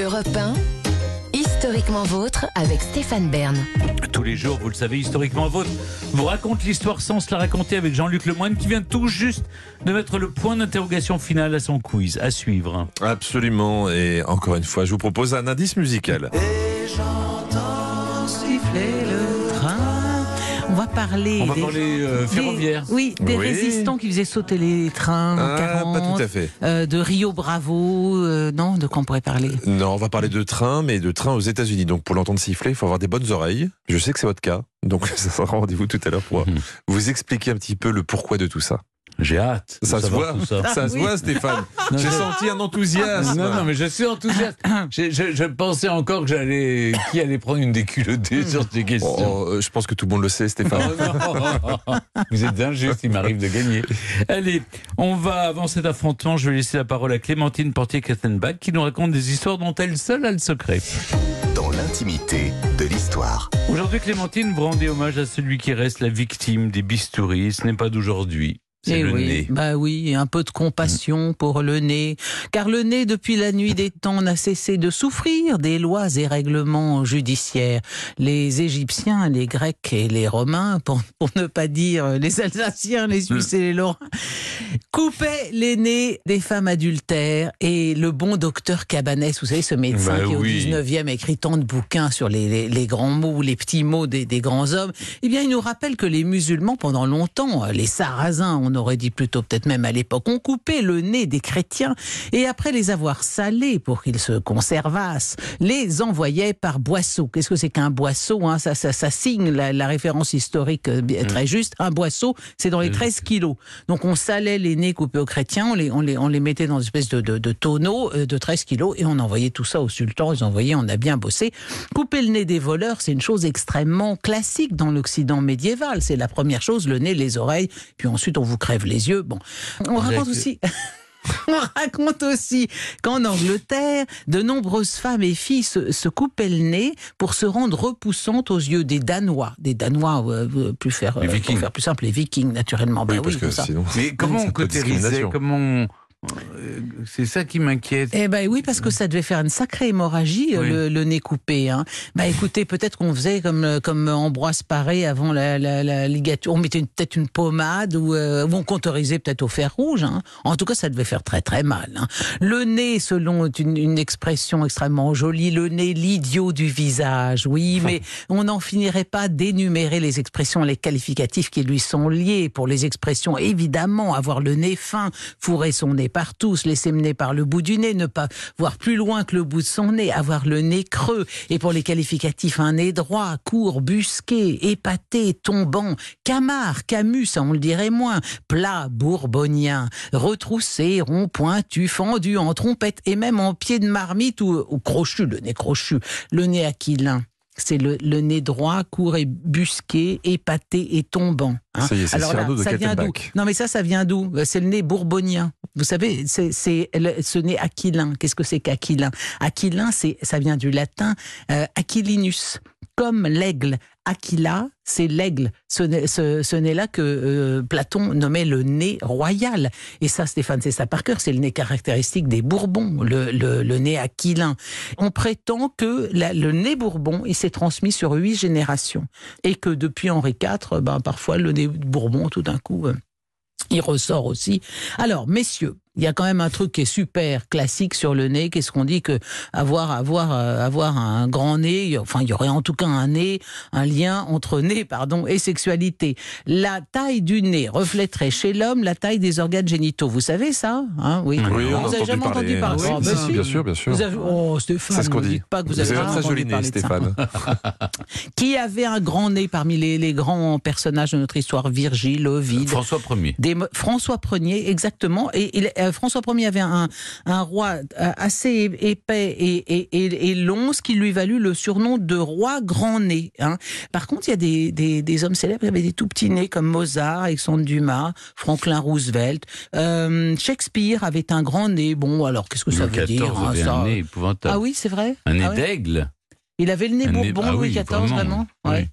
Europe 1, historiquement vôtre avec Stéphane Bern. Tous les jours, vous le savez, historiquement vôtre, vous raconte l'histoire sans se la raconter avec Jean-Luc Lemoyne qui vient tout juste de mettre le point d'interrogation final à son quiz. À suivre. Absolument. Et encore une fois, je vous propose un indice musical. Et va parler On va des, parler euh, des- ferroviaire. oui, des Oui. résistants qui faisaient sauter les trains en Ah, 40, pas tout à fait. euh, de Rio Bravo, euh, non, de quoi on pourrait parler? Non, on va parler de train, mais de train aux États-Unis. Donc pour l'entendre siffler, il faut avoir des bonnes oreilles. Je sais que c'est votre cas. Donc ça sera rendez-vous tout à l'heure pour Mhm. vous expliquer un petit peu le pourquoi de tout ça. J'ai hâte. Ça se voit, ça. se voit, Stéphane. J'ai senti un enthousiasme. Non, non, mais je suis enthousiaste. je, je- je pensais encore que j'allais. Qui allait prendre une déculottée sur ces questions Oh, euh, je pense que tout le monde le sait, Stéphane. Oh non. Vous êtes injuste, il m'arrive de gagner. Allez, on va avant cet affrontement. Je vais laisser la parole à Clémentine Portier-Kattenbach qui nous raconte des histoires dont elle seule a le secret. dans l'intimité de l'histoire. Aujourd'hui, Clémentine, vous rendez hommage à celui qui reste la victime des bistouris. Ce n'est pas d'aujourd'hui. C'est Eh le oui, nez. Bah oui, un peu de compassion pour le nez. Car le nez, depuis la nuit des temps, n'a cessé de souffrir des lois et règlements judiciaires. Les Égyptiens, les Grecs et les Romains, pour, pour ne pas dire les Alsaciens, les Suisses et les Lorrains, coupaient les nez des femmes adultères. Et le bon docteur Cabanès, vous savez, ce médecin Bah qui, oui. au 19e, écrit tant de bouquins sur les, les- les grands mots, les petits mots des, des grands hommes, eh bien, il nous rappelle que les musulmans, pendant longtemps, les sarrasins, on aurait dit plutôt peut-être même à l'époque, ont coupé le nez des chrétiens et après les avoir salés pour qu'ils se conservassent, les envoyaient par boisseau. Qu'est-ce que c'est qu'un boisseau hein? Ça, ça, ça signe la, la référence historique euh, très juste. Un boisseau, c'est dans les 13 kilos. Donc on salait les nez coupés aux chrétiens, on les, on les, on les mettait dans une espèce de, de, de tonneau euh, de 13 kilos et on envoyait tout ça au sultan. Ils envoyaient, on a bien bossé. Couper le nez des voleurs, c'est une chose extrêmement classique dans l'Occident médiéval. C'est la première chose, le nez, les oreilles, puis ensuite on vous crève les yeux. Bon, on raconte aussi. On raconte aussi qu'en Angleterre, de nombreuses femmes et filles se, se coupaient le nez pour se rendre repoussantes aux yeux des Danois. Des Danois, euh, euh, plus faire, euh, Vikings. pour faire plus simple, les Vikings, naturellement. Oui, Bah parce oui, que pour ça. sinon. Mais comment on cautérisait. Comment C'est ça qui m'inquiète. Eh ben oui, parce que ça devait faire une sacrée hémorragie, euh, Oui. le, le nez coupé. Hein. Bah écoutez, peut-être qu'on faisait comme euh, comme Ambroise Paré avant la, la, la ligature, on mettait peut-être une pommade ou, euh, on contorisait peut-être au fer rouge. Hein. En tout cas, ça devait faire très très mal. Hein. Le nez, selon une, une expression extrêmement jolie, le nez l'idiot du visage. Oui, mais on n'en finirait pas d'énumérer les expressions, les qualificatifs qui lui sont liés. Pour les expressions, évidemment, avoir le nez fin, fourrer son nez partout, se laisser mener par le bout du nez, ne pas voir plus loin que le bout de son nez, avoir le nez creux. Et pour les qualificatifs, un nez droit, court, busqué, épaté, tombant, camard, camus, ça on le dirait moins, plat, bourbonien, retroussé, rond, pointu, fendu, en trompette et même en pied de marmite ou crochu, le nez crochu, le nez aquilin. C'est le, le nez droit, court et busqué, épaté et tombant. hein. Ça y est, c'est Alors là, Cyrano de ça vient d'où. Non, mais ça, ça vient d'où? Euh, C'est le nez bourbonien. Vous savez, c'est c'est le- ce nez aquilin. Qu'est-ce que c'est qu'aquilin? Aquilin, c'est ça vient du latin euh, aquilinus, comme l'aigle. Aquila, c'est l'aigle. Ce, ce nez-là que euh, Platon nommait le nez royal. Et ça, Stéphane, c'est ça par cœur. C'est le nez caractéristique des Bourbons, le, nez aquilin. On prétend que le nez Bourbon, il s'est transmis sur huit générations. Et que depuis Henri IV, ben, parfois, le nez Bourbon, tout d'un coup, euh, il ressort aussi. Alors, messieurs, il y a quand même un truc qui est super classique sur le nez. Qu'est-ce qu'on dit que avoir avoir euh, avoir un grand nez, enfin il y aurait en tout cas un nez, un lien entre nez pardon et sexualité. La taille du nez reflèterait chez l'homme la taille des organes génitaux. Vous savez ça hein? Oui. Oui, on vous a avez jamais entendu parler Oui, Ah, bah bien sûr, bien sûr. Vous avez- Oh Stéphane, C'est ce qu'on ne dit. dites pas que vous Vous avez avez un très joli nez. Stéphane. Qui avait un grand nez parmi les, les grands personnages de notre histoire? Virgile, Ovide. François Ier. Des François Ier, exactement. Et il- euh, François Ier avait un, un roi euh, assez épais et, et, et, et long, ce qui lui valut le surnom de roi grand nez. hein. Par contre, il y a des, des, des hommes célèbres qui avaient des tout petits nez comme Mozart, Alexandre Dumas, Franklin Roosevelt. Euh, Shakespeare avait un grand nez. Bon, alors qu'est-ce que ça veut dire hein, ça un nez épouvantable. Ah oui, c'est vrai Un nez Ah ouais d'aigle. Il avait le nez Bourbon, ah Louis oui, XIV, vraiment, Oui. Ouais.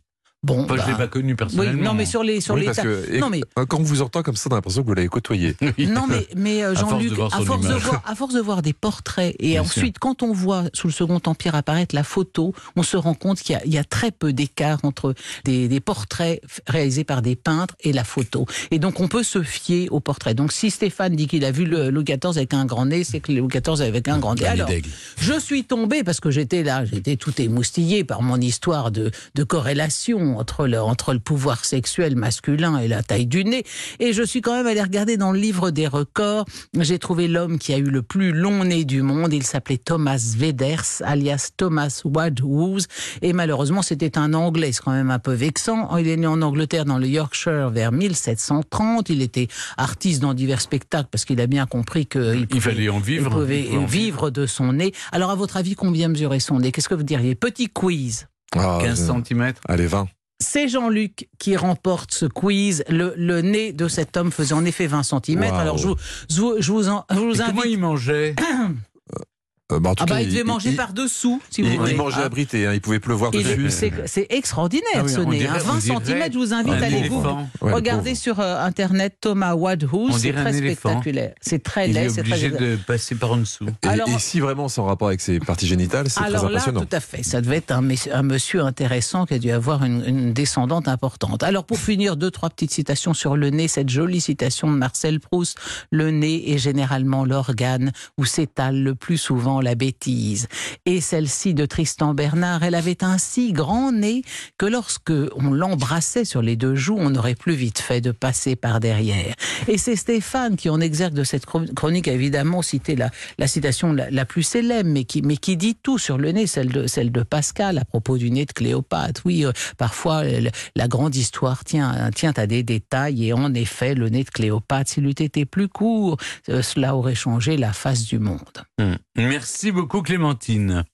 Bon, Enfin, je bah, l'ai pas connu oui, personnellement. non, mais sur les sur Oui, les parce ta- que et- non mais quand on vous entend comme ça, on a l'impression que vous l'avez côtoyé. non mais mais euh, Jean-Luc à force de voir à force de voir des portraits et Bien ensuite quand on voit sous le Second Empire apparaître la photo, on se rend compte qu'il y a, il y a très peu d'écart entre des, des portraits réalisés par des peintres et la photo. Et donc on peut se fier aux portraits. Donc si Stéphane dit qu'il a vu le Louis XIV avec un grand nez, c'est que le Louis XIV avec un grand nez. Alors, je suis tombé parce que j'étais là, j'étais tout émoustillé par mon histoire de, de corrélation entre le, entre le pouvoir sexuel masculin et la taille du nez. Et je suis quand même allé regarder dans le livre des records. J'ai trouvé l'homme qui a eu le plus long nez du monde. Il s'appelait Thomas Veders, alias Thomas Wadhouse. Et malheureusement, c'était un Anglais. C'est quand même un peu vexant. Il est né en Angleterre dans le Yorkshire vers 1730. Il était artiste dans divers spectacles parce qu'il a bien compris qu'il Il fallait en vivre. il pouvait Il pouvait en vivre de son nez. Alors, à votre avis, combien mesurait son nez? Qu'est-ce que vous diriez? Petit quiz. Ah, 15 euh, cm. Allez, 20. C'est Jean-Luc qui remporte ce quiz. Le, le nez de cet homme faisait en effet 20 cm. Waouh. Alors, je vous, je vous, je vous en- je vous Et Comment invite. il mangeait Euh, bah, en tout Ah bah, cas, il devait manger il, par-dessous, si il, vous il voulez. mangeait Ah. abrité, hein, il pouvait pleuvoir Il est- dessus. C'est extraordinaire Ah oui, ce nez. dirait- hein. 20 on dirait cm, je vous invite un à aller vous. éléphant. Ouais, Regardez sur euh, internet Thomas On Wadhouse, c'est très spectaculaire. C'est très Il est laid, c'est très obligé de passer par en dessous. Et, Alors- et si vraiment c'est en rapport avec ses parties génitales, c'est très Alors là, impressionnant. tout à fait. Ça devait être un, monsieur intéressant qui a dû avoir une, une descendante importante. Alors pour finir, deux, trois petites citations sur le nez. Cette jolie citation de Marcel Proust. Le nez est généralement l'organe où s'étale le plus souvent la bêtise. Et celle-ci de Tristan Bernard, elle avait un si grand nez que lorsque on l'embrassait sur les deux joues, on aurait plus vite fait de passer par derrière. Et c'est Stéphane qui, en exergue de cette chro- chronique, a évidemment cité la, la citation la, plus célèbre, mais qui, mais qui dit tout sur le nez, celle de, celle de Pascal à propos du nez de Cléopâtre. Oui, euh, parfois la grande histoire tient, à des détails, et en effet, le nez de Cléopâtre, s'il eût été plus court, euh, cela aurait changé la face du monde. Hum. Merci beaucoup Clémentine.